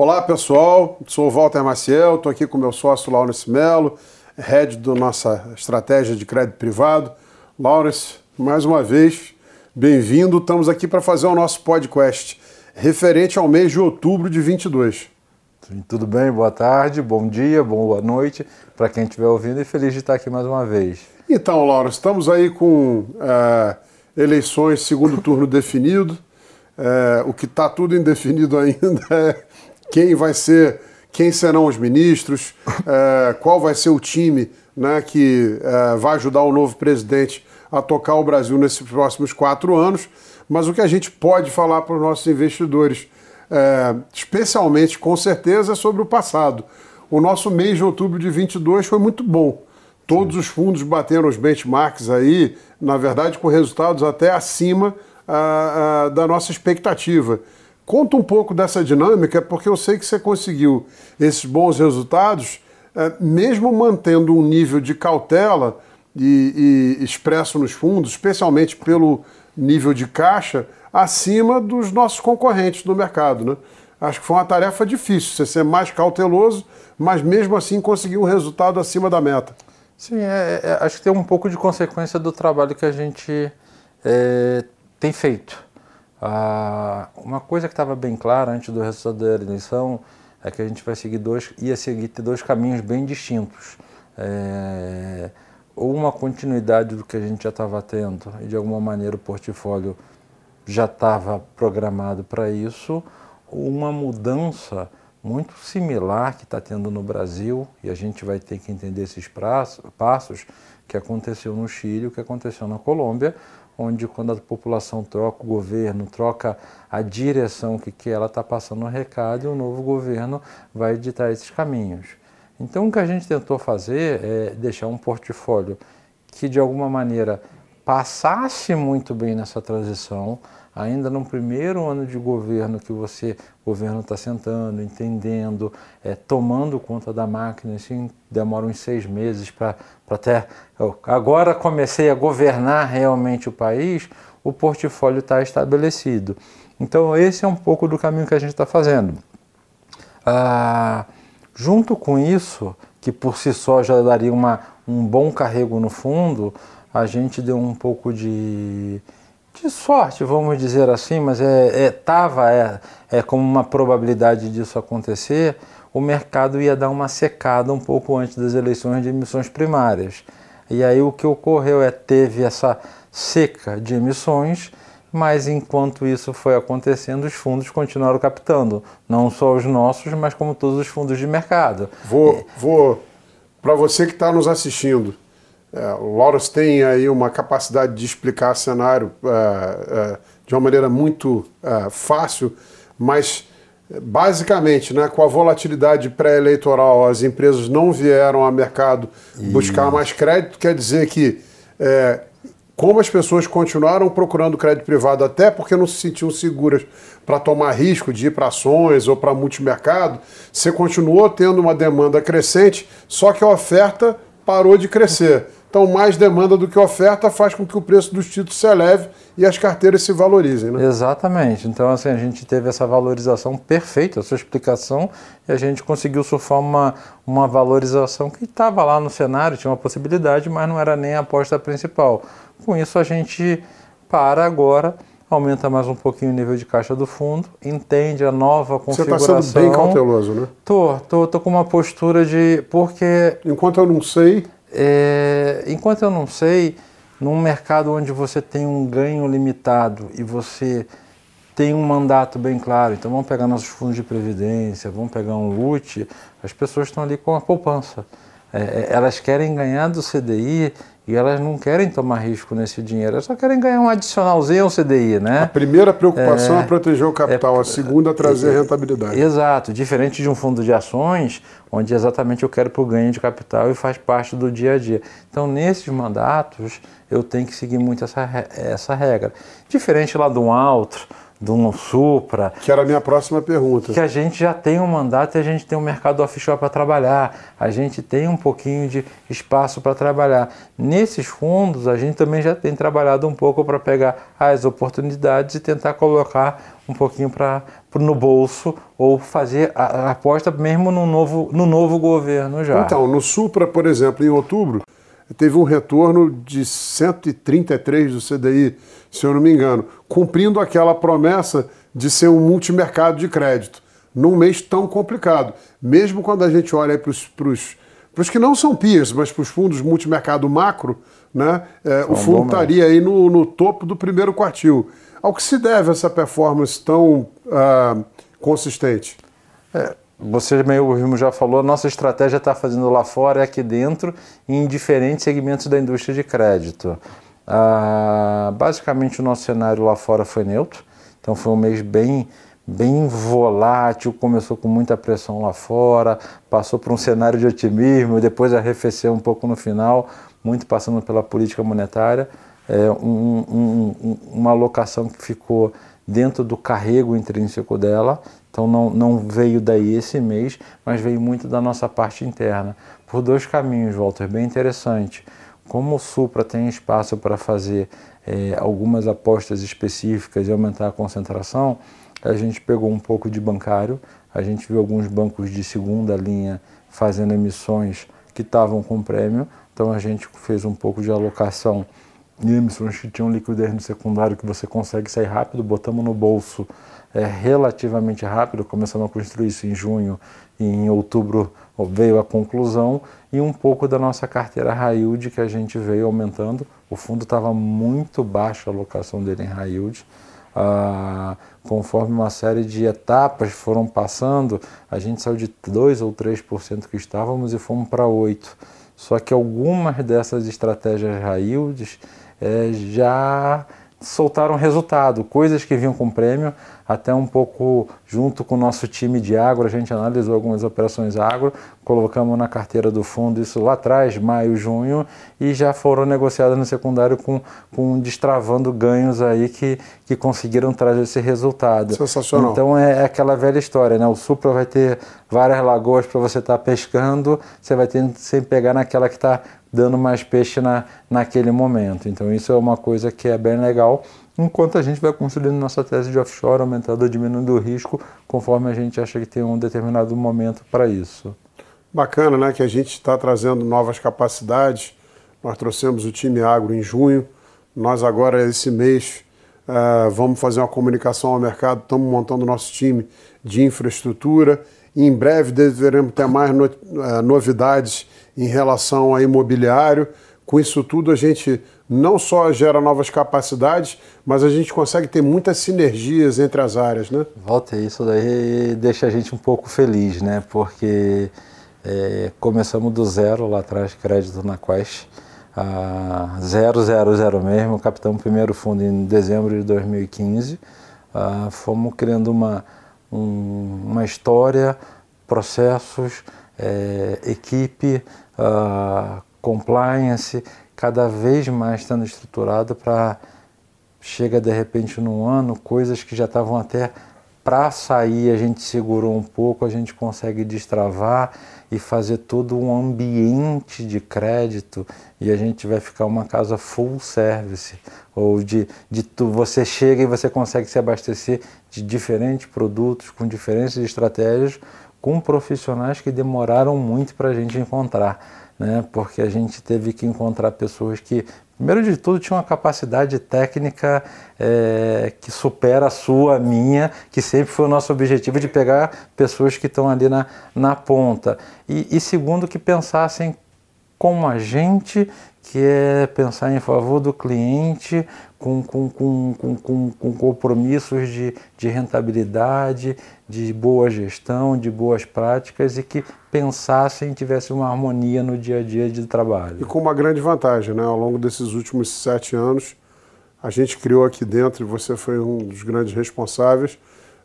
Olá pessoal, sou o Walter Maciel, estou aqui com meu sócio Laurence Melo, head da nossa estratégia de crédito privado. Laurence, mais uma vez, bem-vindo. Estamos aqui para fazer o nosso podcast referente ao mês de outubro de 22. Sim, tudo bem? Boa tarde, bom dia, boa noite para quem estiver ouvindo e feliz de estar aqui mais uma vez. Então, Laura, estamos aí com é, eleições segundo turno definido. É, o que está tudo indefinido ainda é quem vai ser, quem serão os ministros, é, qual vai ser o time né, que é, vai ajudar o novo presidente a tocar o Brasil nesses próximos quatro anos. Mas o que a gente pode falar para os nossos investidores, é, especialmente com certeza, é sobre o passado. O nosso mês de outubro de 22 foi muito bom. Todos os fundos bateram os benchmarks aí, na verdade, com resultados até acima da nossa expectativa. Conta um pouco dessa dinâmica, porque eu sei que você conseguiu esses bons resultados, é, mesmo mantendo um nível de cautela e, e expresso nos fundos, especialmente pelo nível de caixa, acima dos nossos concorrentes no mercado. Né? Acho que foi uma tarefa difícil, você ser mais cauteloso, mas mesmo assim conseguir um resultado acima da meta. Sim, é, é, acho que tem um pouco de consequência do trabalho que a gente é, tem feito. Ah, uma coisa que estava bem clara antes do resultado da eleição é que a gente vai seguir dois, ia seguir dois caminhos bem distintos. É, ou uma continuidade do que a gente já estava tendo e de alguma maneira o portfólio já estava programado para isso, ou uma mudança muito similar que está tendo no Brasil, e a gente vai ter que entender esses passos que aconteceu no Chile, o que aconteceu na Colômbia, onde quando a população troca o governo, troca a direção que, que ela está passando o recado, e o novo governo vai editar esses caminhos. Então o que a gente tentou fazer é deixar um portfólio que de alguma maneira passasse muito bem nessa transição, ainda no primeiro ano de governo que você, o governo está sentando, entendendo, é, tomando conta da máquina, assim, demora uns seis meses para até. agora comecei a governar realmente o país, o portfólio está estabelecido. Então, esse é um pouco do caminho que a gente está fazendo. Ah, junto com isso, que por si só já daria uma, um bom carrego no fundo, a gente deu um pouco de de sorte, vamos dizer assim, mas estava é, é, é, é como uma probabilidade disso acontecer, o mercado ia dar uma secada um pouco antes das eleições de emissões primárias. E aí o que ocorreu é teve essa seca de emissões, mas enquanto isso foi acontecendo, os fundos continuaram captando, não só os nossos, mas como todos os fundos de mercado. Vou, vou para você que está nos assistindo, é, o Laurus tem aí uma capacidade de explicar cenário é, é, de uma maneira muito é, fácil, mas basicamente, né, com a volatilidade pré-eleitoral, as empresas não vieram ao mercado buscar mais crédito, quer dizer que é, como as pessoas continuaram procurando crédito privado, até porque não se sentiam seguras para tomar risco de ir para ações ou para multimercado, você continuou tendo uma demanda crescente, só que a oferta parou de crescer. Então, mais demanda do que oferta faz com que o preço dos títulos se eleve e as carteiras se valorizem. Né? Exatamente. Então, assim, a gente teve essa valorização perfeita, a sua explicação, e a gente conseguiu surfar uma, uma valorização que estava lá no cenário, tinha uma possibilidade, mas não era nem a aposta principal. Com isso, a gente para agora aumenta mais um pouquinho o nível de caixa do fundo, entende a nova configuração. Você está sendo bem cauteloso, né? Tô, tô, tô com uma postura de porque enquanto eu não sei, é, enquanto eu não sei, num mercado onde você tem um ganho limitado e você tem um mandato bem claro, então vamos pegar nossos fundos de previdência, vamos pegar um LUT, as pessoas estão ali com a poupança. É, é elas querem ganhar do CDI e elas não querem tomar risco nesse dinheiro, elas só querem ganhar um adicionalzinho ao CDI, né? A primeira preocupação é, é proteger o capital, é, a segunda é trazer é, rentabilidade. Exato, diferente de um fundo de ações, onde exatamente eu quero para o ganho de capital e faz parte do dia a dia. Então, nesses mandatos, eu tenho que seguir muito essa, essa regra. Diferente lá de um outro, um Supra. Que era a minha próxima pergunta. Que a gente já tem um mandato e a gente tem um mercado offshore para trabalhar, a gente tem um pouquinho de espaço para trabalhar. Nesses fundos, a gente também já tem trabalhado um pouco para pegar as oportunidades e tentar colocar um pouquinho para no bolso ou fazer a, a, aposta mesmo no novo, no novo governo já. Então, no Supra, por exemplo, em outubro, teve um retorno de 133 do CDI, se eu não me engano, cumprindo aquela promessa de ser um multimercado de crédito, num mês tão complicado. Mesmo quando a gente olha para os que não são PIAs, mas para os fundos multimercado macro, né, é, o fundo estaria aí no, no, topo do primeiro quartil. Ao que se deve essa performance tão uh, consistente? É você mesmo já falou, a nossa estratégia está fazendo lá fora e aqui dentro, em diferentes segmentos da indústria de crédito. Ah, basicamente, o nosso cenário lá fora foi neutro, então foi um mês bem, bem volátil, começou com muita pressão lá fora, passou por um cenário de otimismo, depois arrefeceu um pouco no final, muito passando pela política monetária. É, um, um, uma alocação que ficou dentro do carrego intrínseco dela então não, não veio daí esse mês, mas veio muito da nossa parte interna. Por dois caminhos, Walter, bem interessante. Como o Supra tem espaço para fazer é, algumas apostas específicas e aumentar a concentração, a gente pegou um pouco de bancário, a gente viu alguns bancos de segunda linha fazendo emissões que estavam com prêmio, então a gente fez um pouco de alocação em emissões que tinham liquidez no secundário que você consegue sair rápido, botamos no bolso é, relativamente rápido, começamos a construir isso em junho e em outubro veio a conclusão e um pouco da nossa carteira high yield que a gente veio aumentando. O fundo estava muito baixo a alocação dele em high yield. Ah, conforme uma série de etapas foram passando, a gente saiu de 2 ou 3% que estávamos e fomos para 8%. Só que algumas dessas estratégias high yields é, já soltaram resultado, coisas que vinham com prêmio, até um pouco junto com o nosso time de agro, a gente analisou algumas operações agro, colocamos na carteira do fundo isso lá atrás, maio, junho, e já foram negociadas no secundário com, com destravando ganhos aí que, que conseguiram trazer esse resultado. Sensacional. Então é, é aquela velha história, né? O Supra vai ter várias lagoas para você estar tá pescando, você vai ter sempre pegar naquela que está dando mais peixe na, naquele momento. Então isso é uma coisa que é bem legal, enquanto a gente vai construindo nossa tese de offshore, aumentando ou diminuindo o risco, conforme a gente acha que tem um determinado momento para isso. Bacana, né? Que a gente está trazendo novas capacidades. Nós trouxemos o time agro em junho. Nós agora, esse mês, uh, vamos fazer uma comunicação ao mercado. Estamos montando nosso time de infraestrutura. E em breve deveremos ter mais no, uh, novidades em relação a imobiliário. Com isso tudo, a gente não só gera novas capacidades, mas a gente consegue ter muitas sinergias entre as áreas, né? Volta, isso daí deixa a gente um pouco feliz, né? Porque é, começamos do zero lá atrás, crédito na Quest, a zero, zero, zero mesmo, captamos o primeiro fundo em dezembro de 2015, ah, fomos criando uma, um, uma história, processos, é, equipe, uh, compliance, cada vez mais estando estruturado para chega de repente num ano, coisas que já estavam até para sair, a gente segurou um pouco, a gente consegue destravar e fazer todo um ambiente de crédito e a gente vai ficar uma casa full service ou de, de tu, você chega e você consegue se abastecer de diferentes produtos com diferentes estratégias com profissionais que demoraram muito para a gente encontrar, né? porque a gente teve que encontrar pessoas que, primeiro de tudo, tinham uma capacidade técnica é, que supera a sua, a minha, que sempre foi o nosso objetivo de pegar pessoas que estão ali na, na ponta. E, e segundo, que pensassem como a gente que é pensar em favor do cliente com, com, com, com, com compromissos de, de rentabilidade, de boa gestão, de boas práticas e que pensassem e tivessem uma harmonia no dia a dia de trabalho. E com uma grande vantagem, né? ao longo desses últimos sete anos, a gente criou aqui dentro, e você foi um dos grandes responsáveis,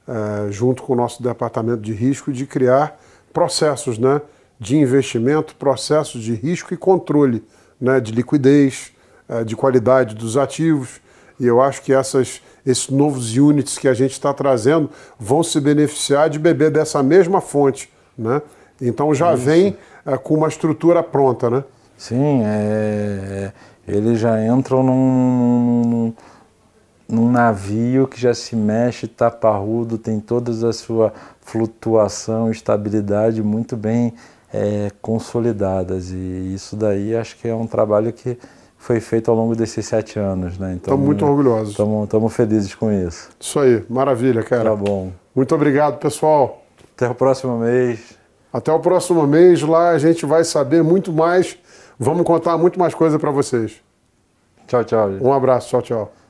é, junto com o nosso departamento de risco, de criar processos né, de investimento, processos de risco e controle né, de liquidez, eh, de qualidade dos ativos. E eu acho que essas, esses novos units que a gente está trazendo vão se beneficiar de beber dessa mesma fonte. Né? Então já Isso. vem é, com uma estrutura pronta. Né? Sim, é, eles já entram num, num, navio que já se mexe, taparrudo, tem toda a sua flutuação, estabilidade muito bem é, consolidadas. E isso daí acho que é um trabalho que foi feito ao longo desses sete anos. Né? Então, Estamos muito orgulhosos. Estamos felizes com isso. Isso aí, maravilha, cara. Tá bom. Muito obrigado, pessoal. Até o próximo mês. Até o próximo mês. Lá a gente vai saber muito mais. Vamos contar muito mais coisa para vocês. Tchau, tchau. Um abraço. Tchau, tchau.